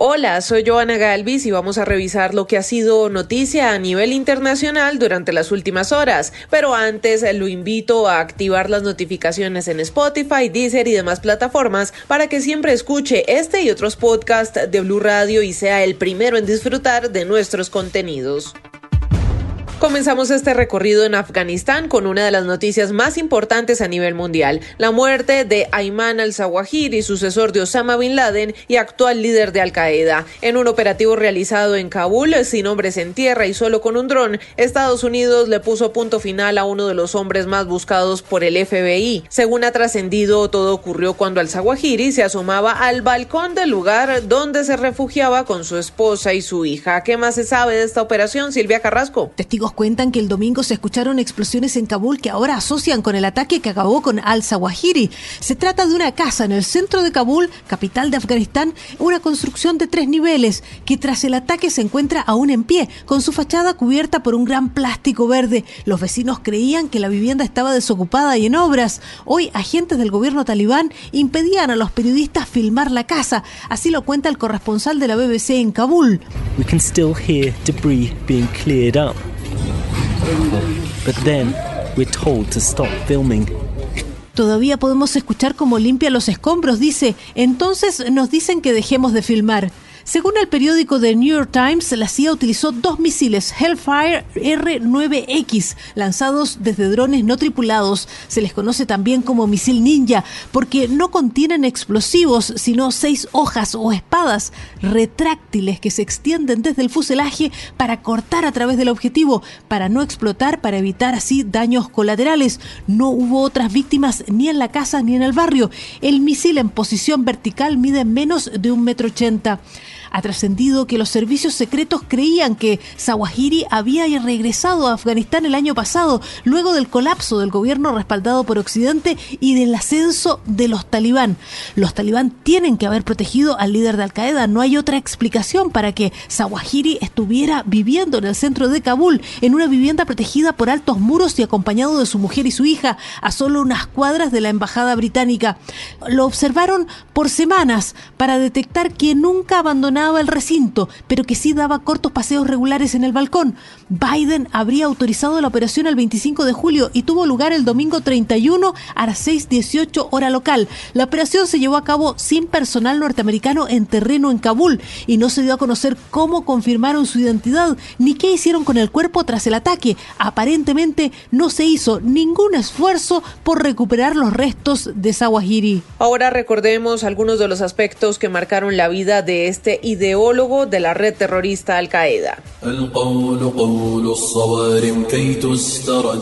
Hola, soy Joana Galvis y vamos a revisar lo que ha sido noticia a nivel internacional durante las últimas horas. Pero antes lo invito a activar las notificaciones en Spotify, Deezer y demás plataformas para que siempre escuche este y otros podcasts de Blue Radio y sea el primero en disfrutar de nuestros contenidos. Comenzamos este recorrido en Afganistán con una de las noticias más importantes a nivel mundial, la muerte de Ayman al-Zawahiri, sucesor de Osama bin Laden y actual líder de Al-Qaeda. En un operativo realizado en Kabul, sin hombres en tierra y solo con un dron, Estados Unidos le puso punto final a uno de los hombres más buscados por el FBI. Según ha trascendido, todo ocurrió cuando al-Zawahiri se asomaba al balcón del lugar donde se refugiaba con su esposa y su hija. ¿Qué más se sabe de esta operación, Silvia Carrasco? Testigos cuentan que el domingo se escucharon explosiones en Kabul que ahora asocian con el ataque que acabó con al-Zawahiri. Se trata de una casa en el centro de Kabul, capital de Afganistán, una construcción de tres niveles que tras el ataque se encuentra aún en pie, con su fachada cubierta por un gran plástico verde. Los vecinos creían que la vivienda estaba desocupada y en obras. Hoy agentes del gobierno talibán impedían a los periodistas filmar la casa. Así lo cuenta el corresponsal de la BBC en Kabul. We can still hear debris being cleared up. But then we're told to stop filming. Todavía podemos escuchar cómo limpia los escombros, dice. Entonces nos dicen que dejemos de filmar. Según el periódico The New York Times, la CIA utilizó dos misiles Hellfire R-9X lanzados desde drones no tripulados. Se les conoce también como misil ninja porque no contienen explosivos, sino seis hojas o espadas retráctiles que se extienden desde el fuselaje para cortar a través del objetivo, para no explotar, para evitar así daños colaterales. No hubo otras víctimas ni en la casa ni en el barrio. El misil en posición vertical mide menos de un metro ochenta. Ha trascendido que los servicios secretos creían que Zawahiri había regresado a Afganistán el año pasado, luego del colapso del gobierno respaldado por Occidente y del ascenso de los talibán. Los talibán tienen que haber protegido al líder de Al Qaeda. No hay otra explicación para que Zawahiri estuviera viviendo en el centro de Kabul, en una vivienda protegida por altos muros y acompañado de su mujer y su hija, a solo unas cuadras de la embajada británica. Lo observaron por semanas para detectar que nunca el recinto, pero que sí daba cortos paseos regulares en el balcón. Biden habría autorizado la operación el 25 de julio y tuvo lugar el domingo 31 a las 6.18 hora local. La operación se llevó a cabo sin personal norteamericano en terreno en Kabul y no se dio a conocer cómo confirmaron su identidad ni qué hicieron con el cuerpo tras el ataque. Aparentemente no se hizo ningún esfuerzo por recuperar los restos de Sawahiri. Ahora recordemos algunos de los aspectos que marcaron la vida de este ideólogo de la red terrorista Al-Qaeda.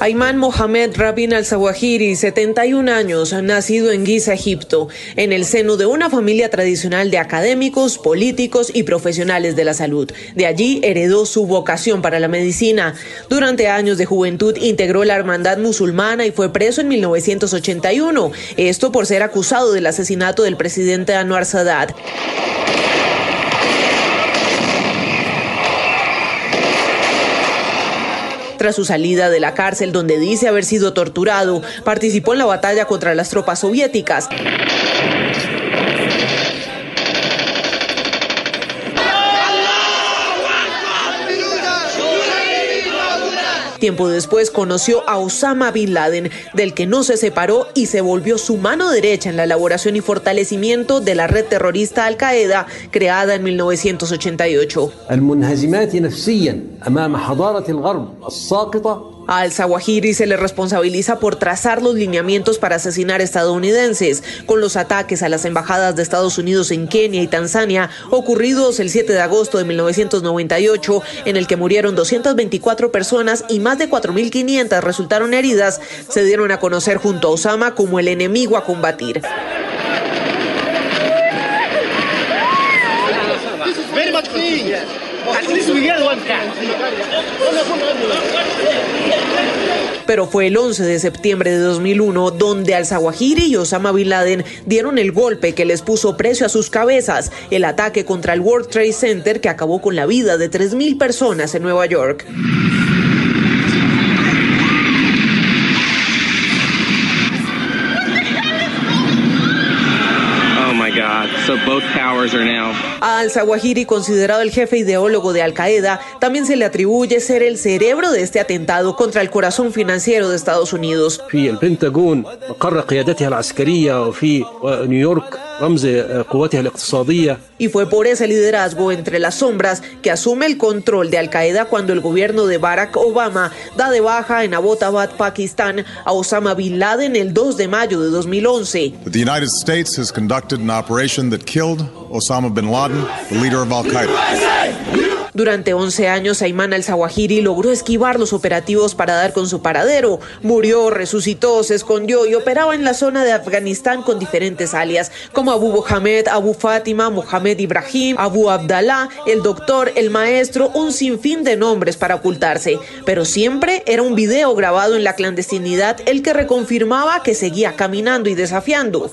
Ayman Mohamed Rabin al-Zawahiri, 71 años, nacido en Giza, Egipto, en el seno de una familia tradicional de académicos, políticos y profesionales de la salud. De allí heredó su vocación para la medicina. Durante años de juventud integró la hermandad musulmana y fue preso en 1981, esto por ser acusado del asesinato del presidente Anwar Sadat. Tras su salida de la cárcel donde dice haber sido torturado, participó en la batalla contra las tropas soviéticas. Tiempo después conoció a Osama Bin Laden, del que no se separó y se volvió su mano derecha en la elaboración y fortalecimiento de la red terrorista Al Qaeda creada en 1988. Al Zawahiri se le responsabiliza por trazar los lineamientos para asesinar estadounidenses, con los ataques a las embajadas de Estados Unidos en Kenia y Tanzania ocurridos el 7 de agosto de 1998, en el que murieron 224 personas y más de 4.500 resultaron heridas, se dieron a conocer junto a Osama como el enemigo a combatir. Pero fue el 11 de septiembre de 2001 donde al-Zawahiri y Osama Bin Laden dieron el golpe que les puso precio a sus cabezas, el ataque contra el World Trade Center que acabó con la vida de 3.000 personas en Nueva York. Al-Zawahiri, considerado el jefe ideólogo de Al-Qaeda, también se le atribuye ser el cerebro de este atentado contra el corazón financiero de Estados Unidos. Y fue por ese liderazgo entre las sombras que asume el control de Al Qaeda cuando el gobierno de Barack Obama da de baja en Abbottabad, Pakistán, a Osama Bin Laden el 2 de mayo de 2011. The United States has conducted an operation that killed Osama bin Laden, the leader of Al Qaeda. Durante 11 años, Ayman al-Zawahiri logró esquivar los operativos para dar con su paradero. Murió, resucitó, se escondió y operaba en la zona de Afganistán con diferentes alias, como Abu Mohamed, Abu Fátima, Mohamed Ibrahim, Abu Abdallah, el doctor, el maestro, un sinfín de nombres para ocultarse. Pero siempre era un video grabado en la clandestinidad el que reconfirmaba que seguía caminando y desafiando.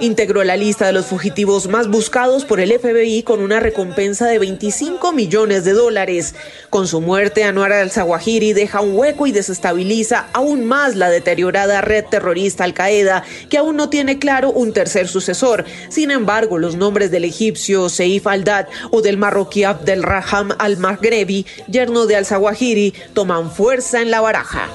Integró la lista de los fugitivos más buscados por el FBI con una recompensa de 25 millones de dólares. Con su muerte, Anwar al-Zawahiri deja un hueco y desestabiliza aún más la deteriorada red terrorista Al-Qaeda, que aún no tiene claro un tercer sucesor. Sin embargo, los nombres del egipcio Seif al-Dad o del marroquí Abdel Raham al-Maghrebi, yerno de al-Zawahiri, toman fuerza en la baraja.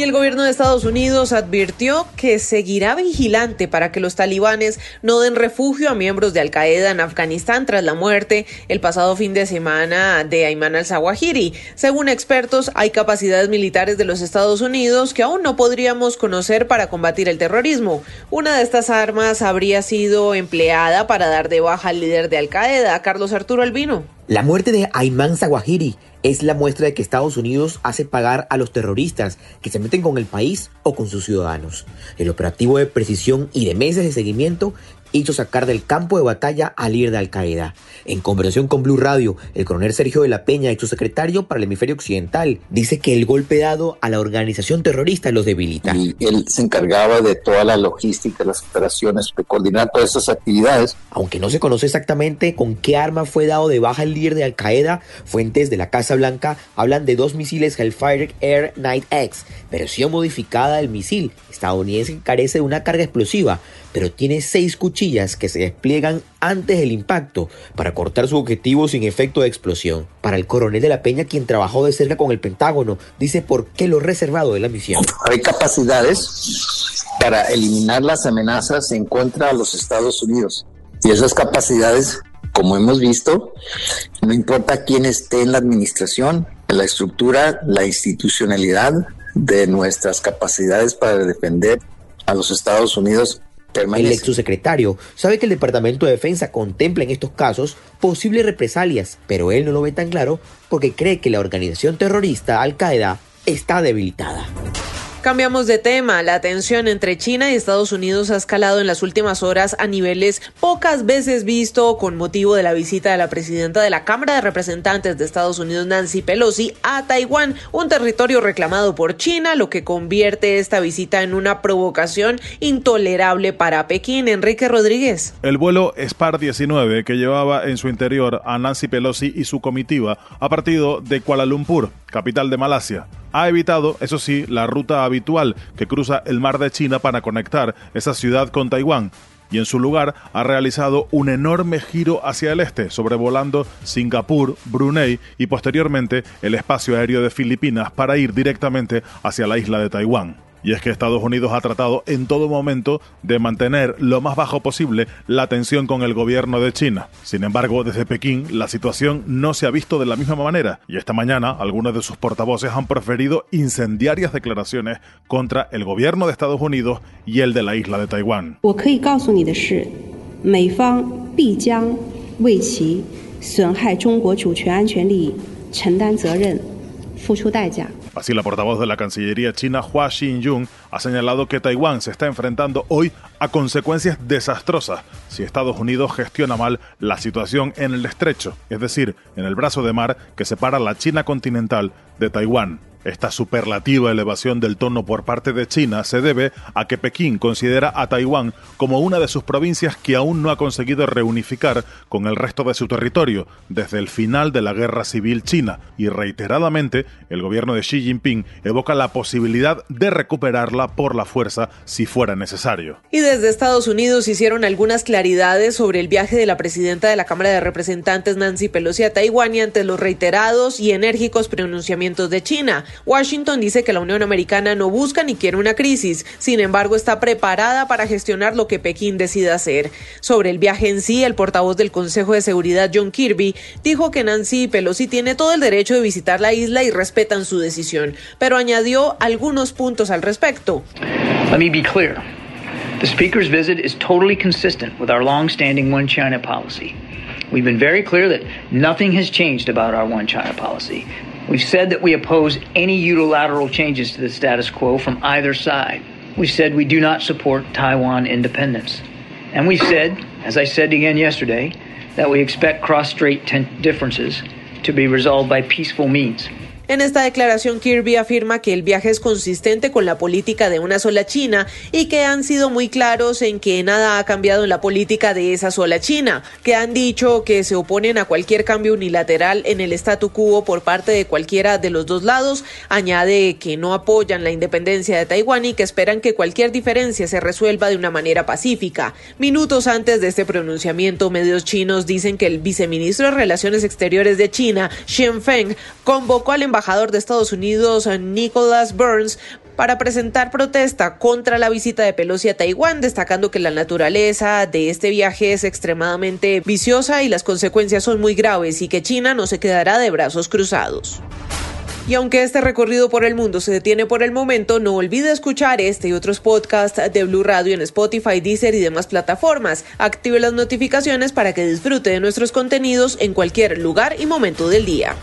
Y el gobierno de Estados Unidos advirtió que seguirá vigilante para que los talibanes no den refugio a miembros de Al Qaeda en Afganistán tras la muerte el pasado fin de semana de Ayman al-Zawahiri. Según expertos, hay capacidades militares de los Estados Unidos que aún no podríamos conocer para combatir el terrorismo. Una de estas armas habría sido empleada para dar de baja al líder de Al Qaeda, Carlos Arturo Albino. La muerte de Ayman Zawahiri es la muestra de que Estados Unidos hace pagar a los terroristas que se meten con el país o con sus ciudadanos. El operativo de precisión y de meses de seguimiento hizo sacar del campo de batalla al líder de Al Qaeda. En conversación con Blue Radio, el coronel Sergio de la Peña, su secretario para el hemisferio occidental, dice que el golpe dado a la organización terrorista los debilita. Y él se encargaba de toda la logística, las operaciones, de coordinar todas esas actividades. Aunque no se conoce exactamente con qué arma fue dado de baja el líder de Al Qaeda, fuentes de la Casa Blanca hablan de dos misiles Hellfire Air Night X, versión modificada del misil estadounidense que carece de una carga explosiva, pero tiene seis cuchillas que se despliegan antes del impacto para cortar su objetivo sin efecto de explosión. Para el coronel de la Peña, quien trabajó de cerca con el Pentágono, dice por qué lo reservado de la misión. Hay capacidades para eliminar las amenazas en contra de los Estados Unidos. Y esas capacidades, como hemos visto, no importa quién esté en la administración, la estructura, la institucionalidad de nuestras capacidades para defender a los Estados Unidos el ex subsecretario sabe que el Departamento de Defensa contempla en estos casos posibles represalias, pero él no lo ve tan claro porque cree que la organización terrorista Al Qaeda está debilitada. Cambiamos de tema. La tensión entre China y Estados Unidos ha escalado en las últimas horas a niveles pocas veces visto con motivo de la visita de la presidenta de la Cámara de Representantes de Estados Unidos, Nancy Pelosi, a Taiwán, un territorio reclamado por China, lo que convierte esta visita en una provocación intolerable para Pekín. Enrique Rodríguez. El vuelo Spar 19 que llevaba en su interior a Nancy Pelosi y su comitiva ha partido de Kuala Lumpur, capital de Malasia ha evitado, eso sí, la ruta habitual que cruza el mar de China para conectar esa ciudad con Taiwán, y en su lugar ha realizado un enorme giro hacia el este, sobrevolando Singapur, Brunei y posteriormente el espacio aéreo de Filipinas para ir directamente hacia la isla de Taiwán. Y es que Estados Unidos ha tratado en todo momento de mantener lo más bajo posible la tensión con el gobierno de China. Sin embargo, desde Pekín la situación no se ha visto de la misma manera y esta mañana algunos de sus portavoces han preferido incendiarias declaraciones contra el gobierno de Estados Unidos y el de la isla de Taiwán. Así, la portavoz de la Cancillería china, Hua Xinyun, ha señalado que Taiwán se está enfrentando hoy a consecuencias desastrosas si Estados Unidos gestiona mal la situación en el estrecho, es decir, en el brazo de mar que separa la China continental de Taiwán. Esta superlativa elevación del tono por parte de China se debe a que Pekín considera a Taiwán como una de sus provincias que aún no ha conseguido reunificar con el resto de su territorio desde el final de la Guerra Civil China y reiteradamente el gobierno de Xi Jinping evoca la posibilidad de recuperarla por la fuerza si fuera necesario. Y desde Estados Unidos hicieron algunas claridades sobre el viaje de la presidenta de la Cámara de Representantes Nancy Pelosi a Taiwán y ante los reiterados y enérgicos pronunciamientos de China. Washington dice que la Unión Americana no busca ni quiere una crisis, sin embargo está preparada para gestionar lo que Pekín decida hacer. Sobre el viaje en sí, el portavoz del Consejo de Seguridad John Kirby dijo que Nancy Pelosi tiene todo el derecho de visitar la isla y respetan su decisión, pero añadió algunos puntos al respecto. Let me be clear. The Speaker's visit is totally consistent with our long-standing One China policy. We've been very clear that nothing has changed about our One China policy. We've said that we oppose any unilateral changes to the status quo from either side. We've said we do not support Taiwan independence. And we've said, as I said again yesterday, that we expect cross-strait differences to be resolved by peaceful means. En esta declaración, Kirby afirma que el viaje es consistente con la política de una sola China y que han sido muy claros en que nada ha cambiado en la política de esa sola China, que han dicho que se oponen a cualquier cambio unilateral en el statu quo por parte de cualquiera de los dos lados, añade que no apoyan la independencia de Taiwán y que esperan que cualquier diferencia se resuelva de una manera pacífica. Minutos antes de este pronunciamiento, medios chinos dicen que el viceministro de Relaciones Exteriores de China, Xian Feng, convocó al embajador de Estados Unidos, Nicholas Burns, para presentar protesta contra la visita de Pelosi a Taiwán, destacando que la naturaleza de este viaje es extremadamente viciosa y las consecuencias son muy graves y que China no se quedará de brazos cruzados. Y aunque este recorrido por el mundo se detiene por el momento, no olvide escuchar este y otros podcasts de Blue Radio en Spotify, Deezer y demás plataformas. Active las notificaciones para que disfrute de nuestros contenidos en cualquier lugar y momento del día.